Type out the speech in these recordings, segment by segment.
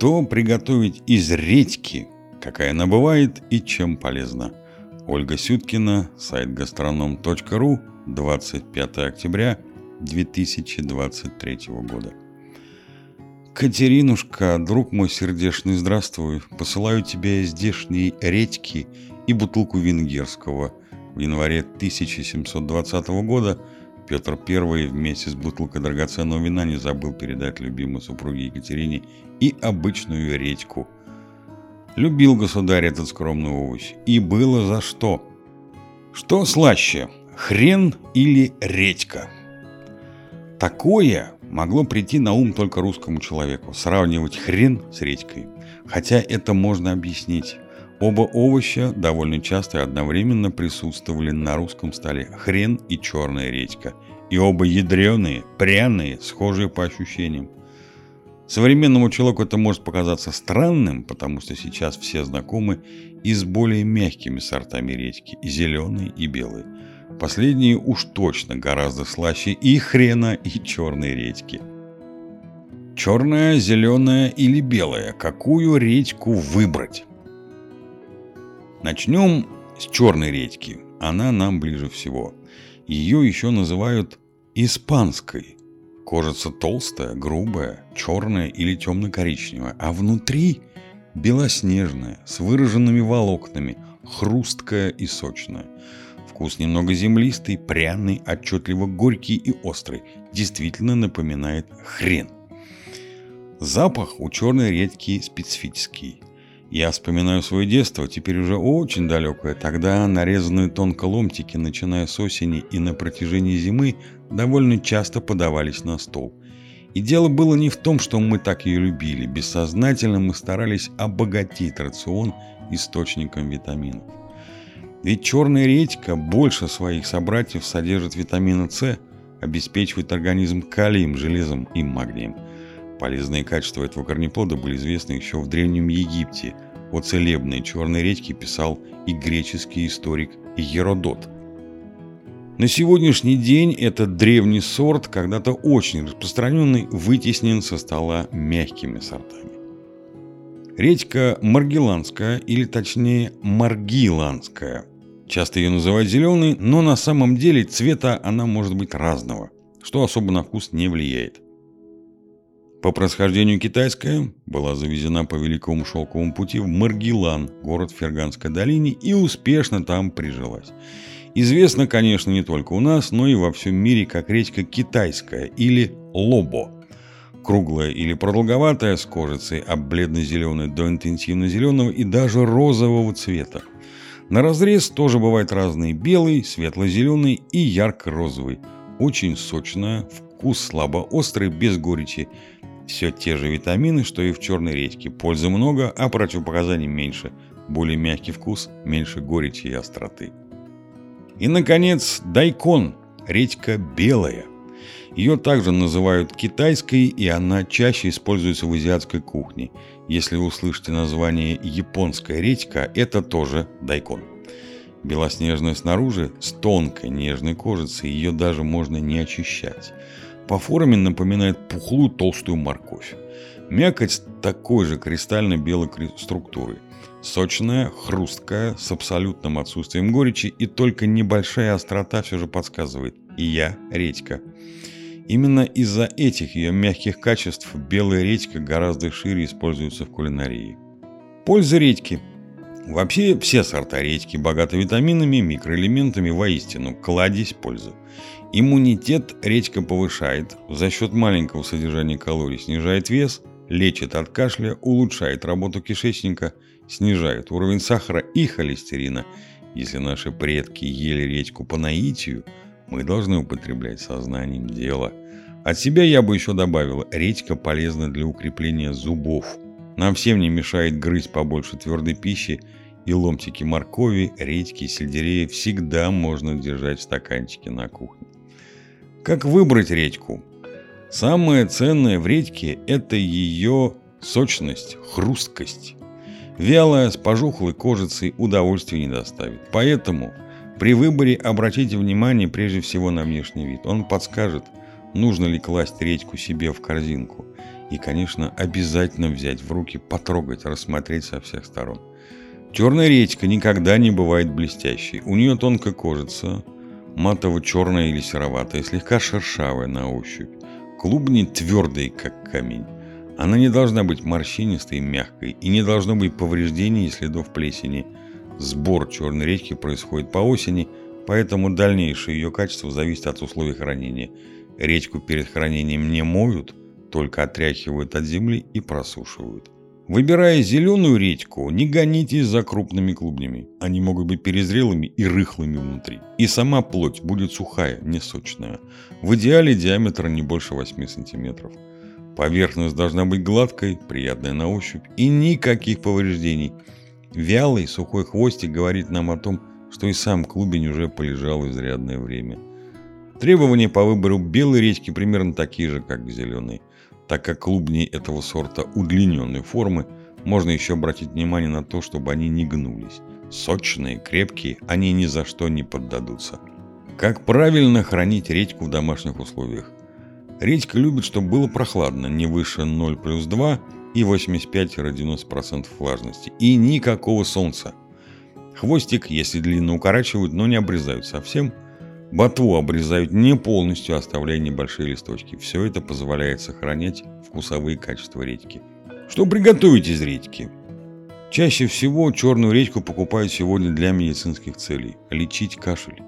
Что приготовить из редьки, какая она бывает и чем полезна? Ольга Сюткина, сайт гастроном.ру, 25 октября 2023 года. Катеринушка, друг мой сердечный, здравствуй. Посылаю тебе здешние редьки и бутылку венгерского. В январе 1720 года Петр I вместе с бутылкой драгоценного вина не забыл передать любимой супруге Екатерине и обычную редьку. Любил государь этот скромный овощ. И было за что. Что слаще, хрен или редька? Такое могло прийти на ум только русскому человеку. Сравнивать хрен с редькой. Хотя это можно объяснить. Оба овоща довольно часто и одновременно присутствовали на русском столе – хрен и черная редька. И оба ядреные, пряные, схожие по ощущениям. Современному человеку это может показаться странным, потому что сейчас все знакомы и с более мягкими сортами редьки – и зеленые, и белые. Последние уж точно гораздо слаще и хрена, и черной редьки. Черная, зеленая или белая – какую редьку выбрать? Начнем с черной редьки. Она нам ближе всего. Ее еще называют испанской. Кожица толстая, грубая, черная или темно-коричневая, а внутри белоснежная, с выраженными волокнами, хрусткая и сочная. Вкус немного землистый, пряный, отчетливо горький и острый. Действительно напоминает хрен. Запах у черной редьки специфический. Я вспоминаю свое детство, теперь уже очень далекое. Тогда нарезанные тонко ломтики, начиная с осени и на протяжении зимы, довольно часто подавались на стол. И дело было не в том, что мы так ее любили. Бессознательно мы старались обогатить рацион источником витаминов. Ведь черная редька больше своих собратьев содержит витамина С, обеспечивает организм калием, железом и магнием – Полезные качества этого корнеплода были известны еще в Древнем Египте. О целебной черной редьке писал и греческий историк Геродот. На сегодняшний день этот древний сорт, когда-то очень распространенный, вытеснен со стола мягкими сортами. Редька маргеланская, или точнее маргиланская. Часто ее называют зеленой, но на самом деле цвета она может быть разного, что особо на вкус не влияет. По происхождению китайская, была завезена по Великому Шелковому пути в Маргилан, город Ферганской долине, и успешно там прижилась. Известно, конечно, не только у нас, но и во всем мире как редька китайская или лобо. Круглая или продолговатая, с кожицей от бледно-зеленой до интенсивно-зеленого и даже розового цвета. На разрез тоже бывают разные белый, светло-зеленый и ярко-розовый. Очень сочная, вкус слабо острый, без горечи все те же витамины, что и в черной редьке. Пользы много, а противопоказаний меньше. Более мягкий вкус, меньше горечи и остроты. И, наконец, дайкон. Редька белая. Ее также называют китайской, и она чаще используется в азиатской кухне. Если вы услышите название японская редька, это тоже дайкон. Белоснежная снаружи, с тонкой нежной кожицей, ее даже можно не очищать. По форме напоминает пухлую толстую морковь. Мякоть такой же кристально-белой структуры. Сочная, хрусткая, с абсолютным отсутствием горечи и только небольшая острота все же подсказывает. И я редька. Именно из-за этих ее мягких качеств белая редька гораздо шире используется в кулинарии. Польза редьки. Вообще все сорта редьки богаты витаминами, микроэлементами, воистину кладезь пользы. Иммунитет редька повышает, за счет маленького содержания калорий снижает вес, лечит от кашля, улучшает работу кишечника, снижает уровень сахара и холестерина. Если наши предки ели редьку по наитию, мы должны употреблять сознанием дела. От себя я бы еще добавил, редька полезна для укрепления зубов. Нам всем не мешает грызть побольше твердой пищи, и ломтики моркови, редьки, сельдерея всегда можно держать в стаканчике на кухне. Как выбрать редьку? Самое ценное в редьке – это ее сочность, хрусткость. Вялая, с пожухлой кожицей удовольствия не доставит. Поэтому при выборе обратите внимание прежде всего на внешний вид. Он подскажет, нужно ли класть редьку себе в корзинку. И, конечно, обязательно взять в руки, потрогать, рассмотреть со всех сторон. Черная редька никогда не бывает блестящей. У нее тонкая кожица, матово-черная или сероватая, слегка шершавая на ощупь. Клубни твердые, как камень. Она не должна быть морщинистой и мягкой, и не должно быть повреждений и следов плесени. Сбор черной редьки происходит по осени, поэтому дальнейшее ее качество зависит от условий хранения. Редьку перед хранением не моют, только отряхивают от земли и просушивают. Выбирая зеленую редьку, не гонитесь за крупными клубнями. Они могут быть перезрелыми и рыхлыми внутри. И сама плоть будет сухая, не сочная. В идеале диаметр не больше 8 сантиметров. Поверхность должна быть гладкой, приятной на ощупь и никаких повреждений. Вялый сухой хвостик говорит нам о том, что и сам клубень уже полежал изрядное время. Требования по выбору белой редьки примерно такие же, как к зеленой. Так как клубни этого сорта удлиненной формы, можно еще обратить внимание на то, чтобы они не гнулись. Сочные, крепкие, они ни за что не поддадутся. Как правильно хранить редьку в домашних условиях? Редька любит, чтобы было прохладно, не выше 0 плюс 2 и 85-90% влажности. И никакого солнца. Хвостик, если длинно укорачивают, но не обрезают совсем – Ботву обрезают не полностью, оставляя небольшие листочки. Все это позволяет сохранять вкусовые качества редьки. Что приготовить из редьки? Чаще всего черную редьку покупают сегодня для медицинских целей. Лечить кашель.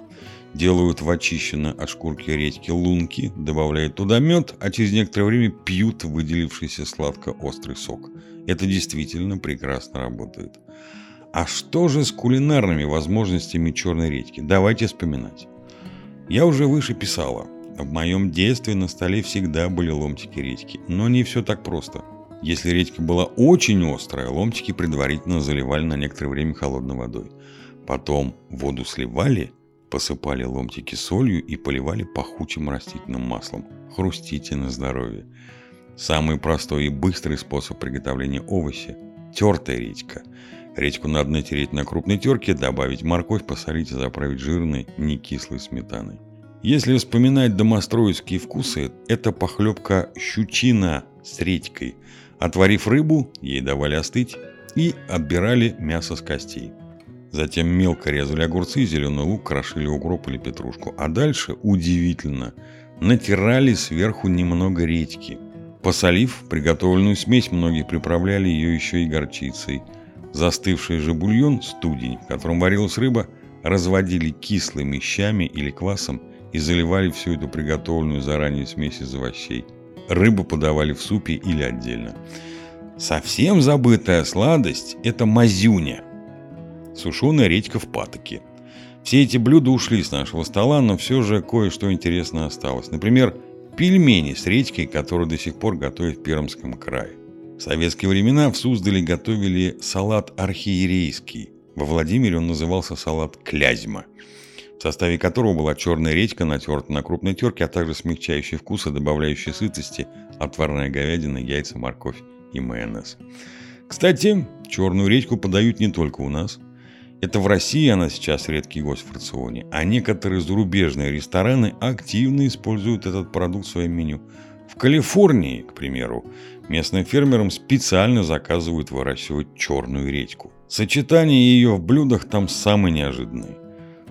Делают в очищенной от шкурки редьки лунки, добавляют туда мед, а через некоторое время пьют выделившийся сладко-острый сок. Это действительно прекрасно работает. А что же с кулинарными возможностями черной редьки? Давайте вспоминать. Я уже выше писала. В моем детстве на столе всегда были ломтики редьки. Но не все так просто. Если редька была очень острая, ломтики предварительно заливали на некоторое время холодной водой. Потом воду сливали, посыпали ломтики солью и поливали пахучим растительным маслом. Хрустите на здоровье. Самый простой и быстрый способ приготовления овоща – тертая редька. Редьку надо натереть на крупной терке, добавить морковь, посолить и заправить жирной, не кислой сметаной. Если вспоминать домостроевские вкусы, это похлебка щучина с редькой. Отварив рыбу, ей давали остыть и отбирали мясо с костей. Затем мелко резали огурцы, зеленый лук, крошили укроп или петрушку. А дальше, удивительно, натирали сверху немного редьки. Посолив приготовленную смесь, многие приправляли ее еще и горчицей – Застывший же бульон, студень, в котором варилась рыба, разводили кислыми щами или квасом и заливали всю эту приготовленную заранее смесь из овощей. Рыбу подавали в супе или отдельно. Совсем забытая сладость – это мазюня. Сушеная редька в патоке. Все эти блюда ушли с нашего стола, но все же кое-что интересное осталось. Например, пельмени с редькой, которые до сих пор готовят в Пермском крае. Советские времена в Суздале готовили салат архиерейский. Во Владимире он назывался салат клязьма, в составе которого была черная редька, натерта на крупной терке, а также смягчающие вкусы, добавляющие сытости, отварная говядина, яйца, морковь и майонез. Кстати, черную редьку подают не только у нас. Это в России она сейчас редкий гость в рационе, а некоторые зарубежные рестораны активно используют этот продукт в своем меню. В Калифорнии, к примеру, Местным фермерам специально заказывают выращивать черную редьку. Сочетание ее в блюдах там самые неожиданные.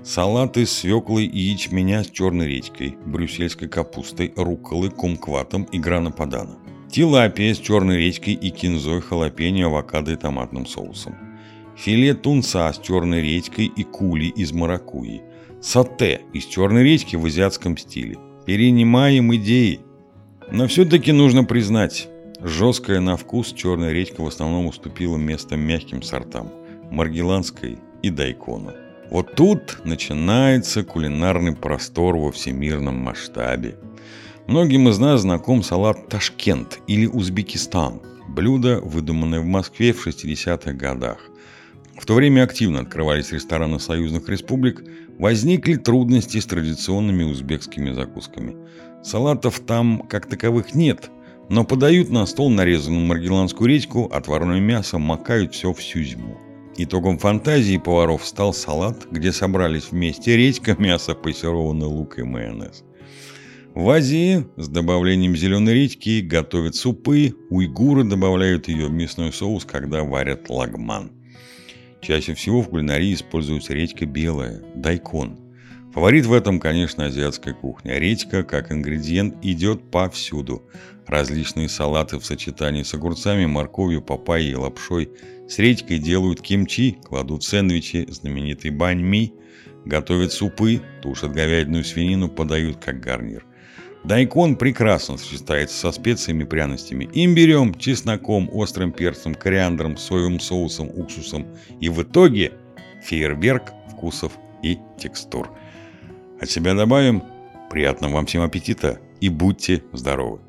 Салаты с свеклой и ячменя с черной редькой, брюссельской капустой, рукколой, кумкватом и грана-падана. Тилапия с черной редькой и кинзой, халапеньо, авокадо и томатным соусом. Филе тунца с черной редькой и кули из маракуйи. Сате из черной редьки в азиатском стиле. Перенимаем идеи. Но все-таки нужно признать, Жесткая на вкус черная редька в основном уступила место мягким сортам – маргеланской и дайкону. Вот тут начинается кулинарный простор во всемирном масштабе. Многим из нас знаком салат Ташкент или Узбекистан – блюдо, выдуманное в Москве в 60-х годах. В то время активно открывались рестораны союзных республик, возникли трудности с традиционными узбекскими закусками. Салатов там как таковых нет – но подают на стол нарезанную маргеланскую редьку, отварное мясо, макают все всю зиму. Итогом фантазии поваров стал салат, где собрались вместе редька, мясо, пассерованный лук и майонез. В Азии с добавлением зеленой редьки готовят супы, уйгуры добавляют ее в мясной соус, когда варят лагман. Чаще всего в кулинарии используется редька белая, дайкон. Фаворит в этом, конечно, азиатская кухня. Редька, как ингредиент, идет повсюду. Различные салаты в сочетании с огурцами, морковью, папайей и лапшой. С редькой делают кимчи, кладут сэндвичи, знаменитый бань ми, готовят супы, тушат говядину и свинину, подают как гарнир. Дайкон прекрасно сочетается со специями и пряностями. Имбирем, чесноком, острым перцем, кориандром, соевым соусом, уксусом. И в итоге фейерверк вкусов и текстур. От себя добавим приятного вам всем аппетита и будьте здоровы!